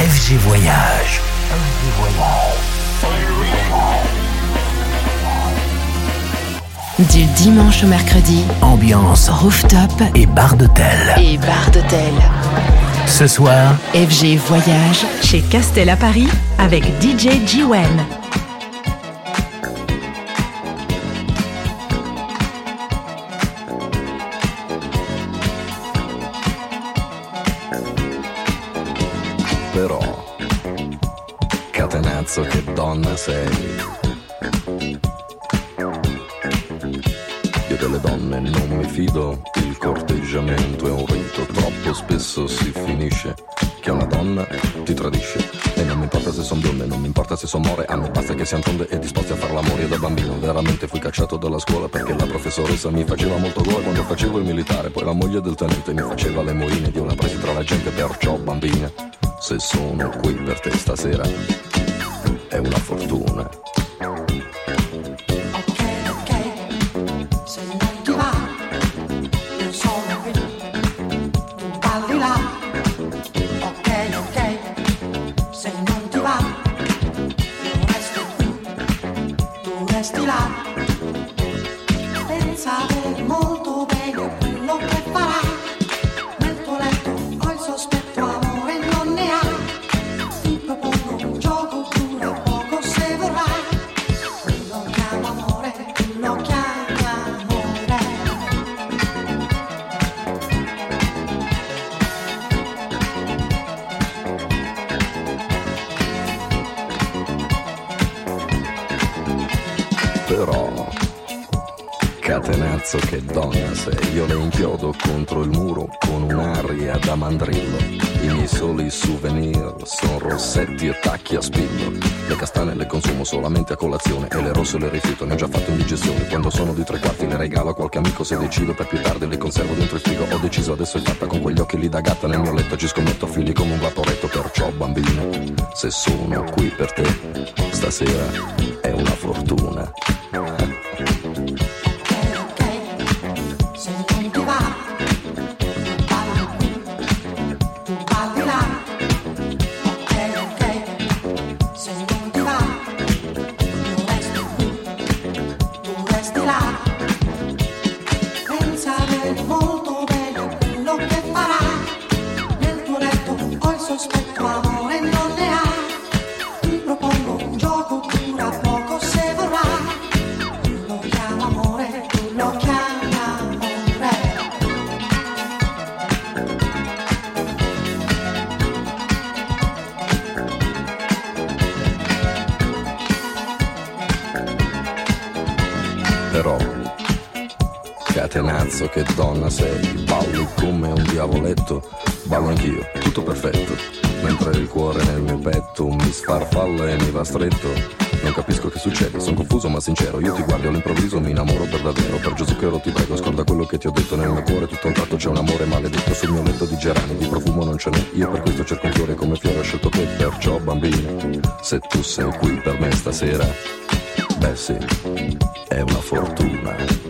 FG Voyage. FG Voyage. Du dimanche au mercredi, Ambiance rooftop et bar d'hôtel. et bar d'hôtel. Ce soir, FG Voyage Chez Castel à Paris avec DJ Jiwen. Catenazzo che donna sei. Io delle donne non mi fido, il corteggiamento è un rito, troppo spesso si finisce che una donna ti tradisce. E non mi importa se son bionde, non mi importa se son more, a me basta che siano tonde e disposti a far l'amore. Io da bambino veramente fui cacciato dalla scuola perché la professoressa mi faceva molto gola quando facevo il militare, poi la moglie del tenente mi faceva le moine ed io la presi tra la gente, perciò bambina, se sono qui per te stasera una fortuna. Catenazzo che donna sei, io le inchiodo contro il muro con un'aria da mandrillo. I miei soli souvenir sono rossetti e tacchi a spillo. Le castane le consumo solamente a colazione e le rosse le rifiuto, ne ho già fatto indigestione. Quando sono di tre quarti le regalo a qualche amico se decido per più tardi le conservo dentro il frigo. Ho deciso adesso è fatta con quegli occhi lì da gatta nel mio letto, ci scommetto figli come un vaporetto, perciò bambina, se sono qui per te, stasera è una fortuna. Che donna sei, balli come un diavoletto, ballo anch'io, tutto perfetto, mentre il cuore nel mio petto mi sfarfalla e mi va stretto. Non capisco che succede, sono confuso ma sincero, io ti guardo all'improvviso mi innamoro per davvero, per Gesù che ero ti prego, scorda quello che ti ho detto. Nel mio cuore, tutto un tratto c'è un amore maledetto. Sul mio letto di gerani, di profumo non ce n'è, io per questo cerco un fiore come fiore ho scelto te, perciò bambina, se tu sei qui per me stasera, beh sì, è una fortuna.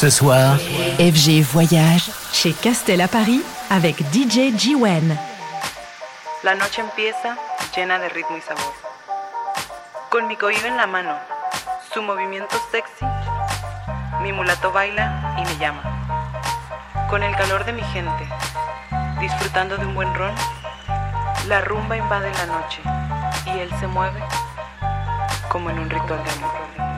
Ce soir, FG Voyage Chez Castel à Paris avec DJ G-Wen. La noche empieza llena de ritmo y sabor. Con mi cohiba en la mano, su movimiento sexy, mi mulato baila y me llama. Con el calor de mi gente, disfrutando de un buen ron, la rumba invade la noche y él se mueve como en un ritual de amor.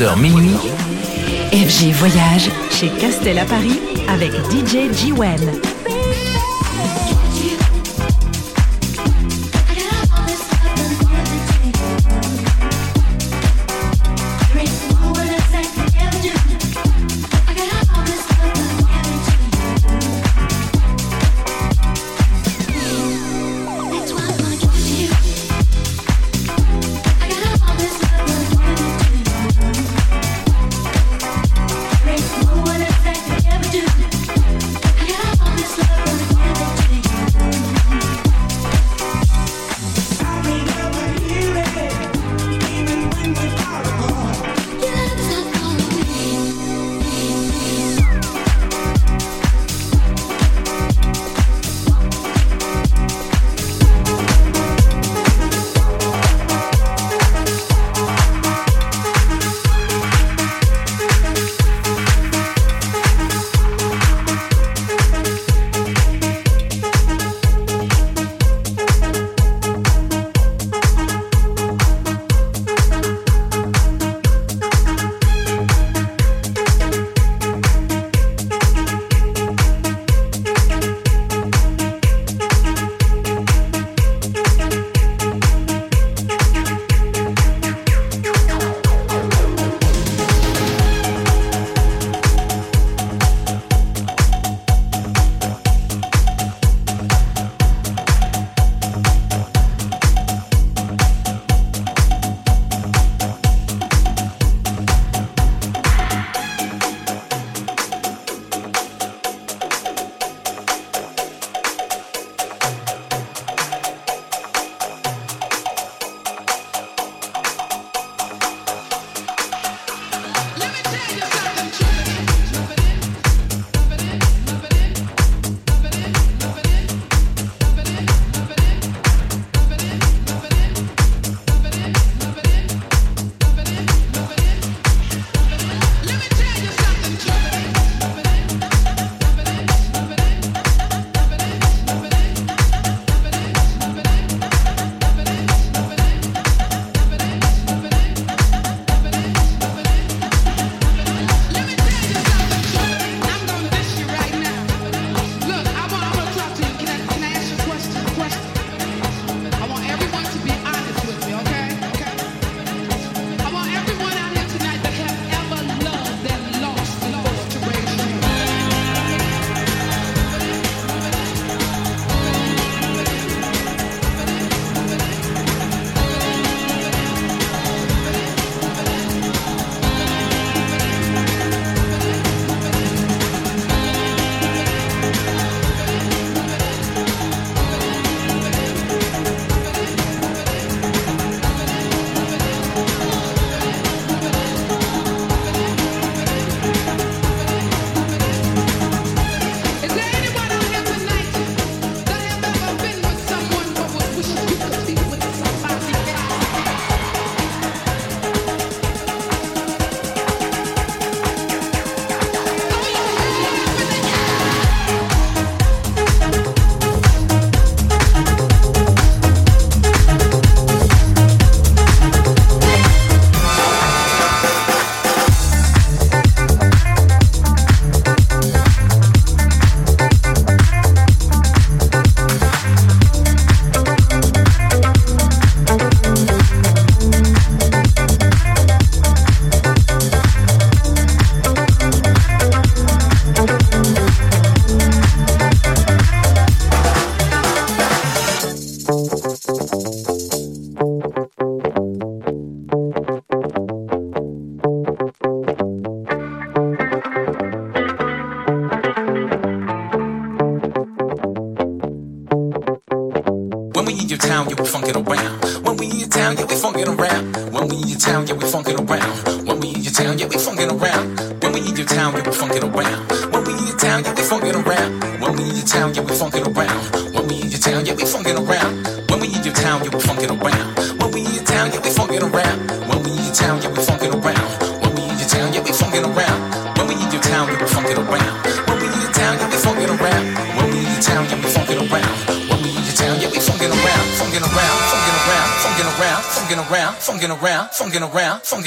23h minuit, FG Voyage Chez Castel à Paris avec DJ Jiwen.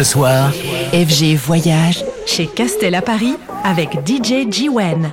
Ce soir, FG Voyage chez Castel à Paris avec DJ Jiwen.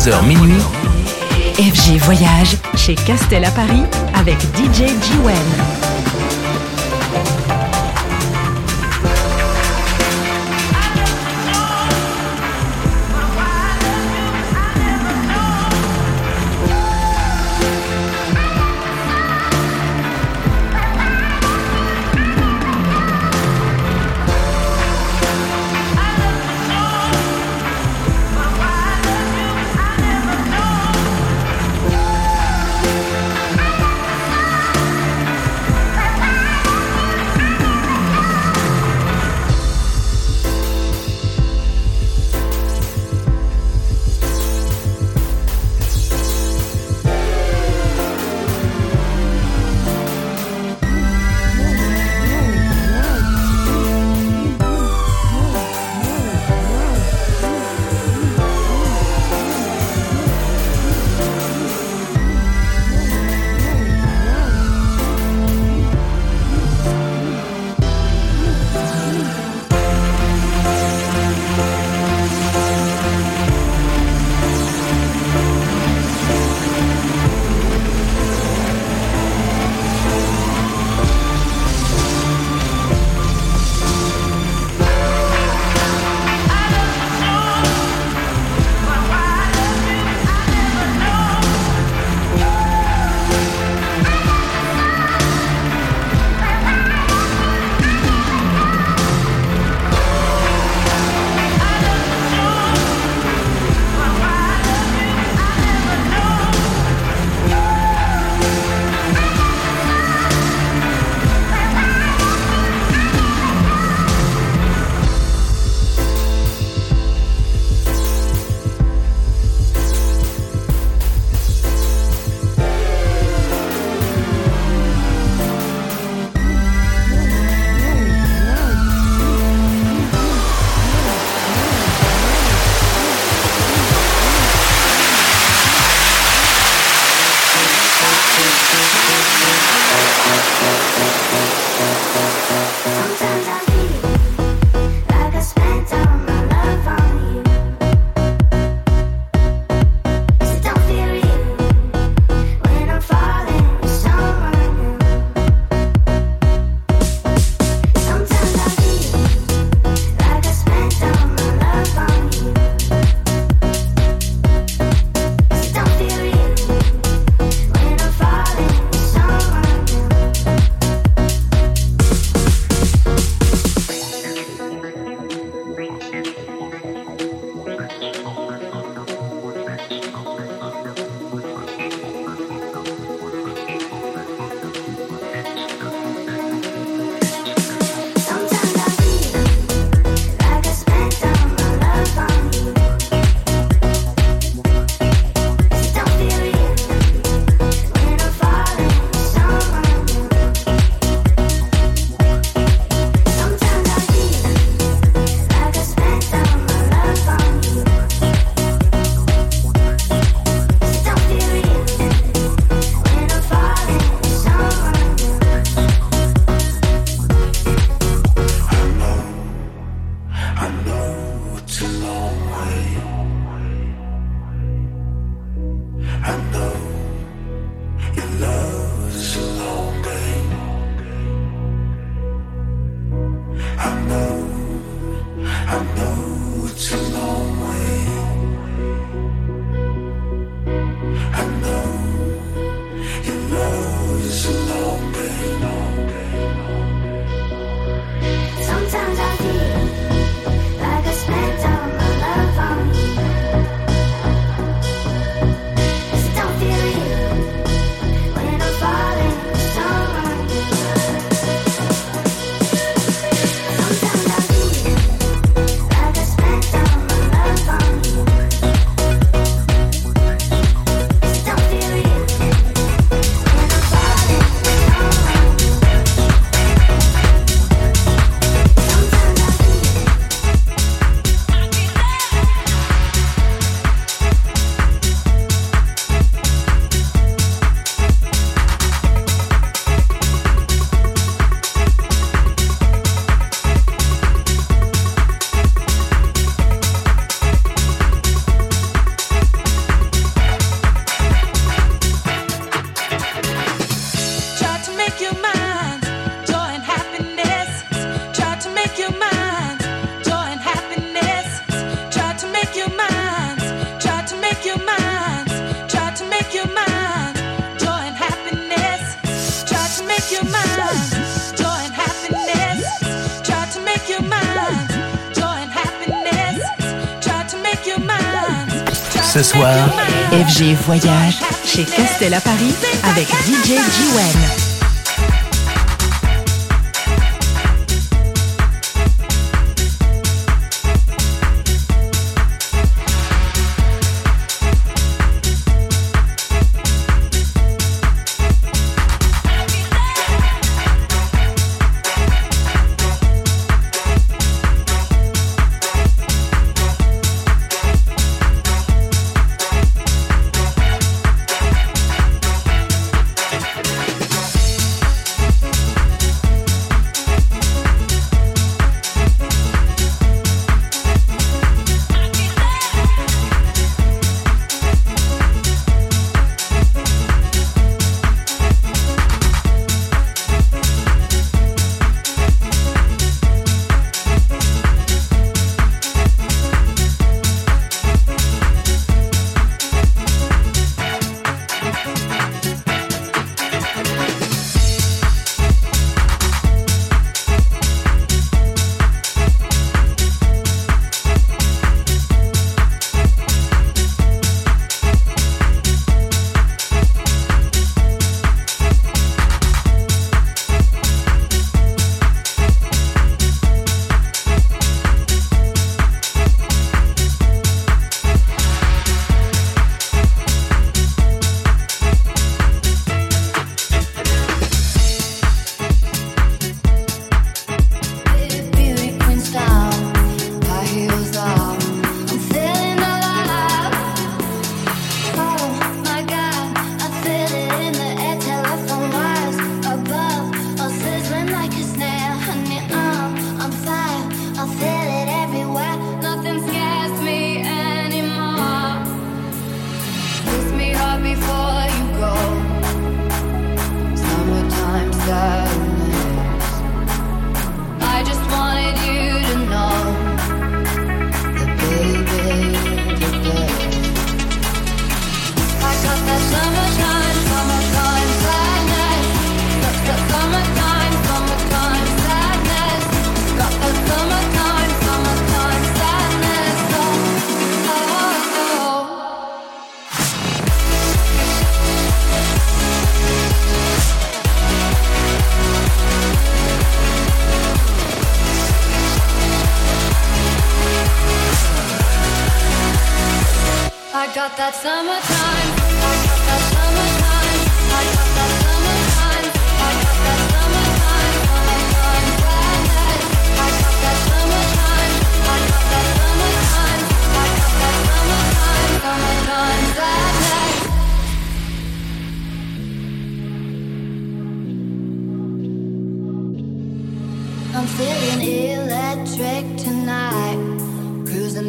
23h minuit, FG Voyage Chez Castel à Paris avec DJ Jiwen. FG Voyage chez Castel à Paris avec DJ Jiwen.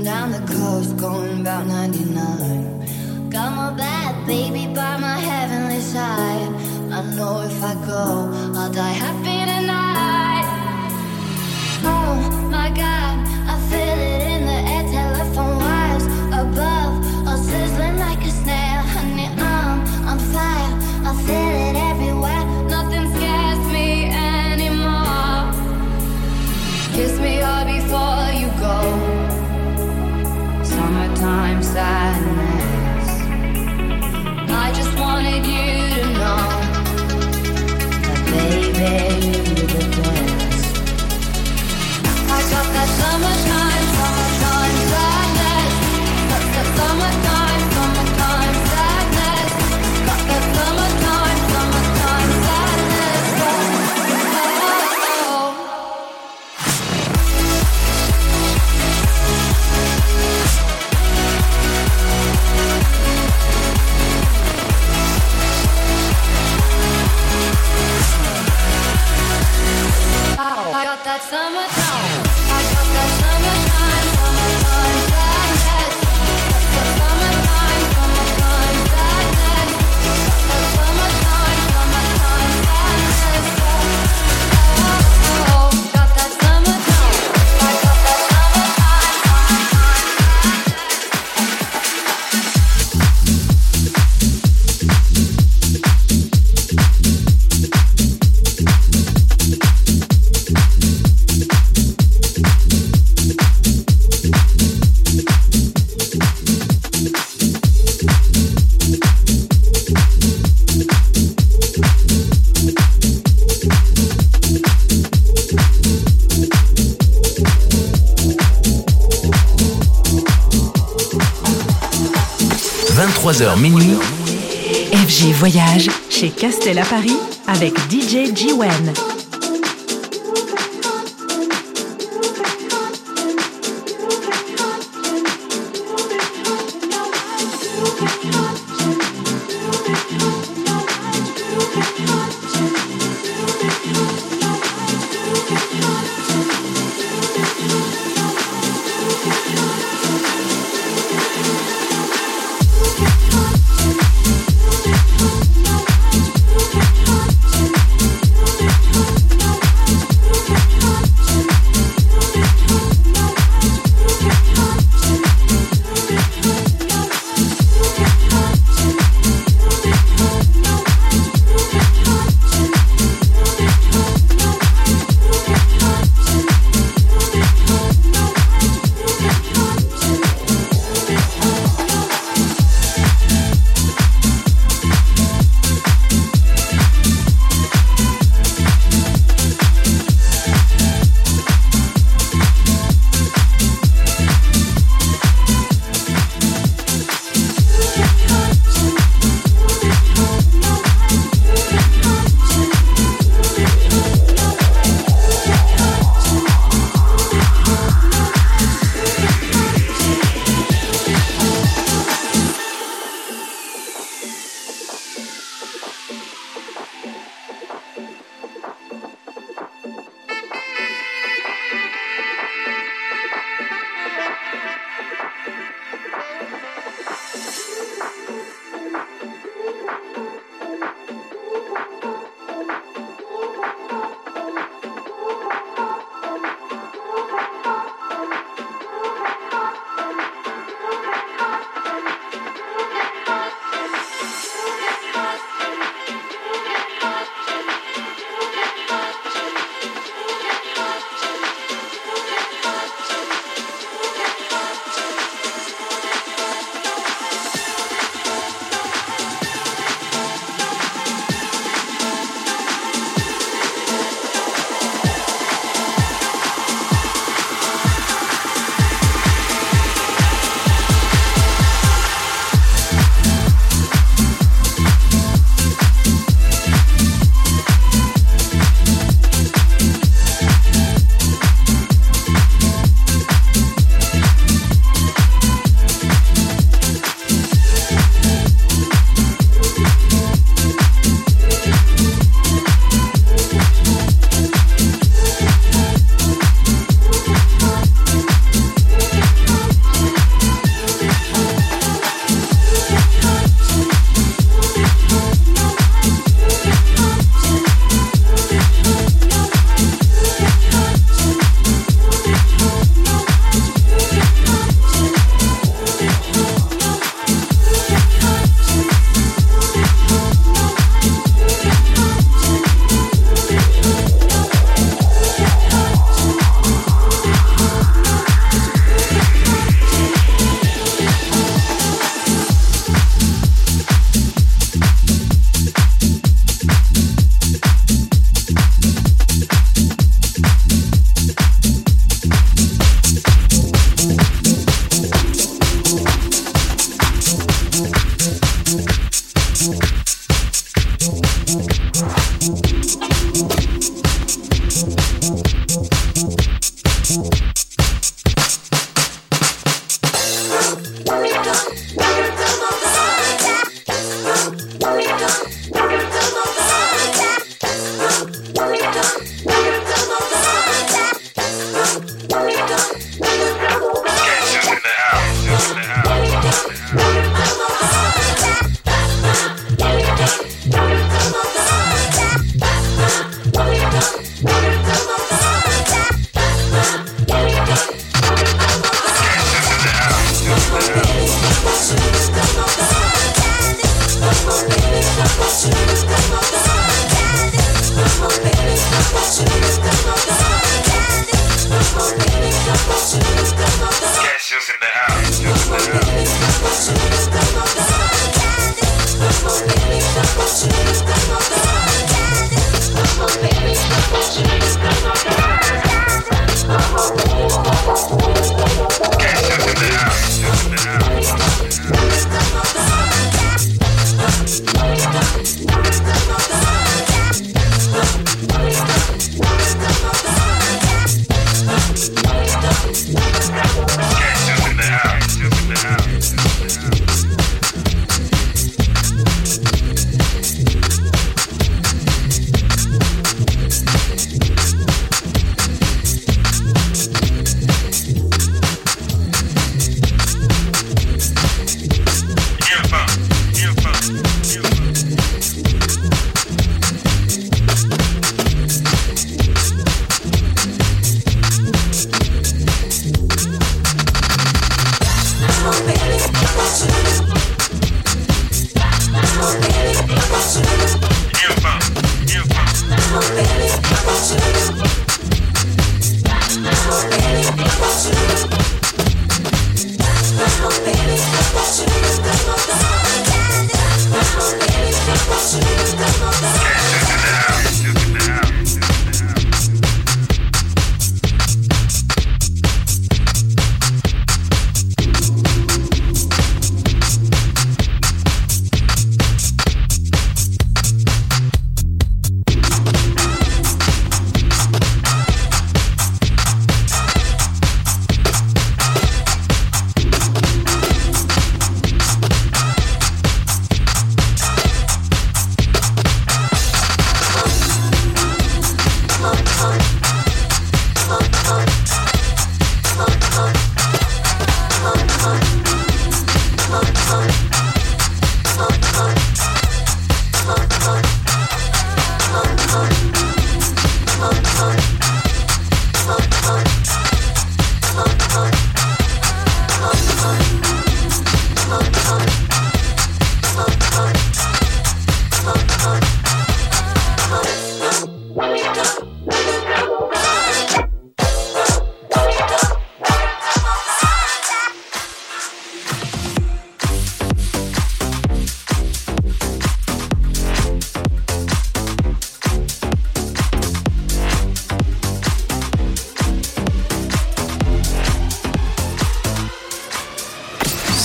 Down the coast, going about 99. Got my bad baby by my heavenly side. I know if I go, I'll die happy tonight. Oh my god, I feel it. I'm a 11h minuit. FG Voyage chez Castel à Paris avec DJ Jiwen.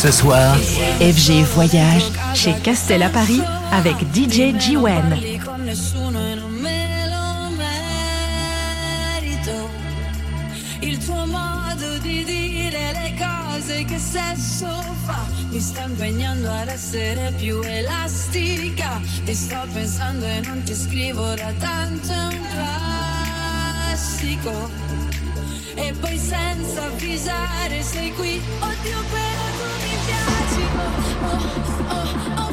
ce soir. FG Voyage chez Castel à Paris avec DJ G-Wen. Che sesso fa Mi sta impegnando ad essere più elastica. Ti sto pensando e non ti scrivo da tanto un classico. E poi senza avvisare sei qui. Oddio però oh, oh, oh.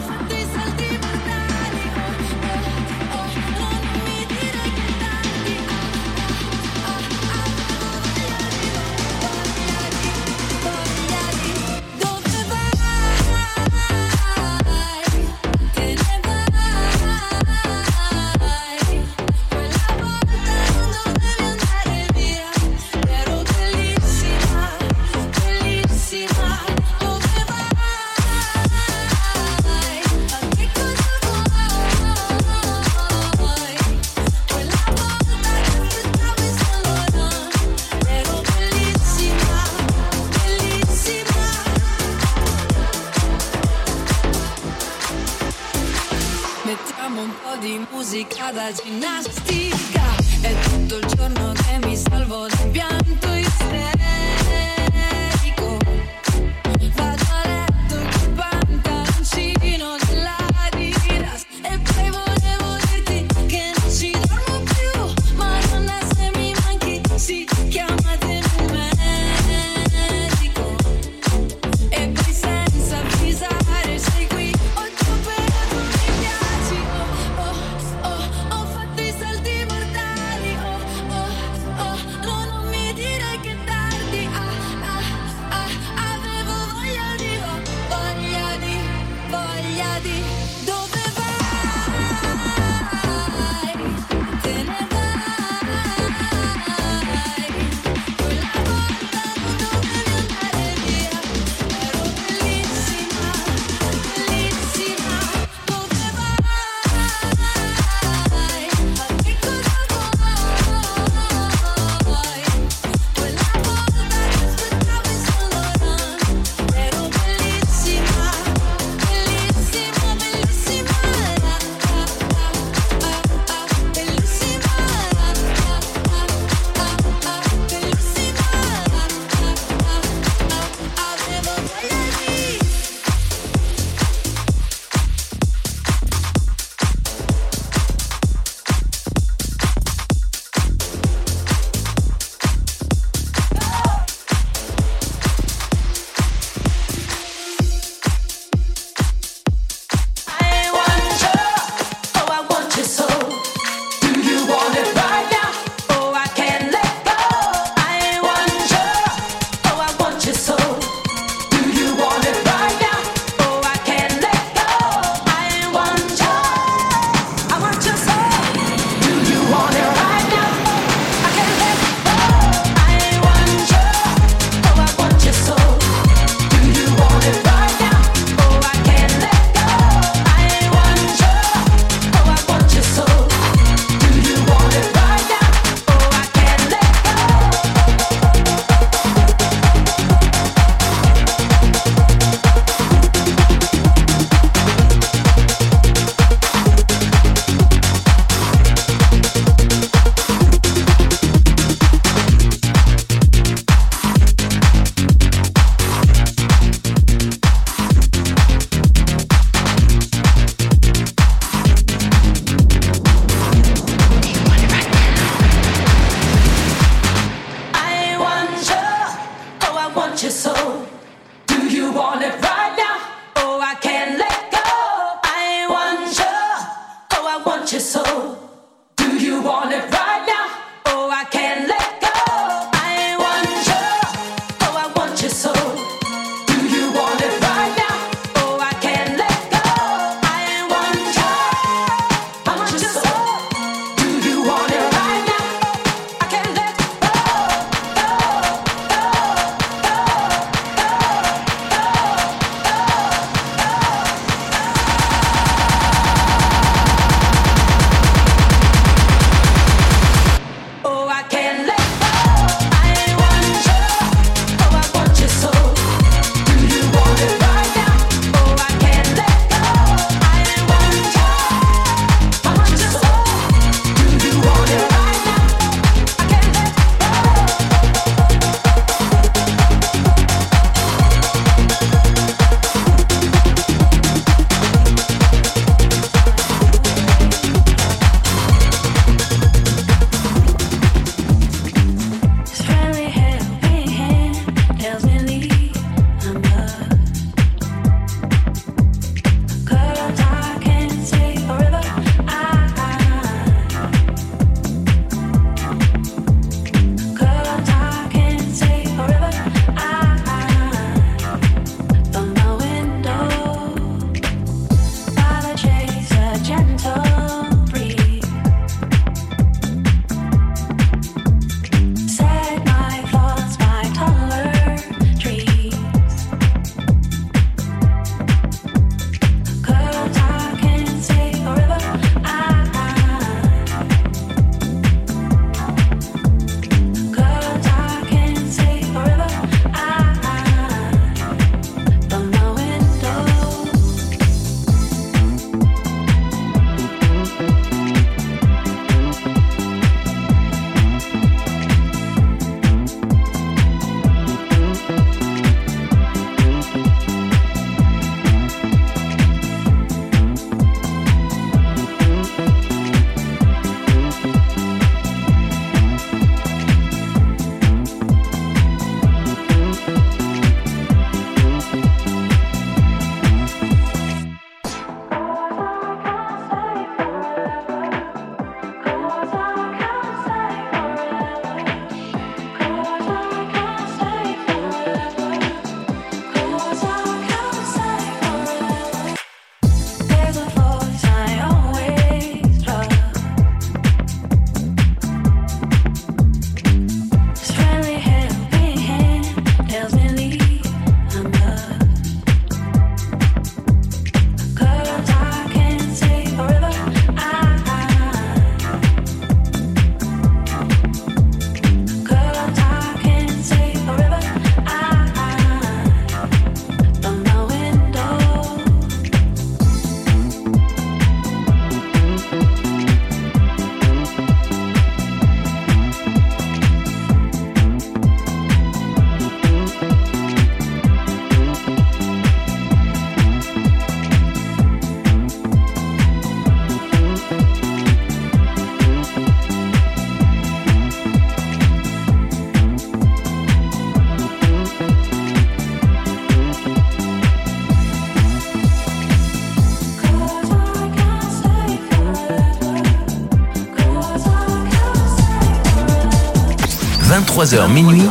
23h minuit.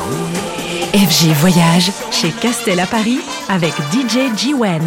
FG Voyage chez Castel à Paris avec DJ G-Wen.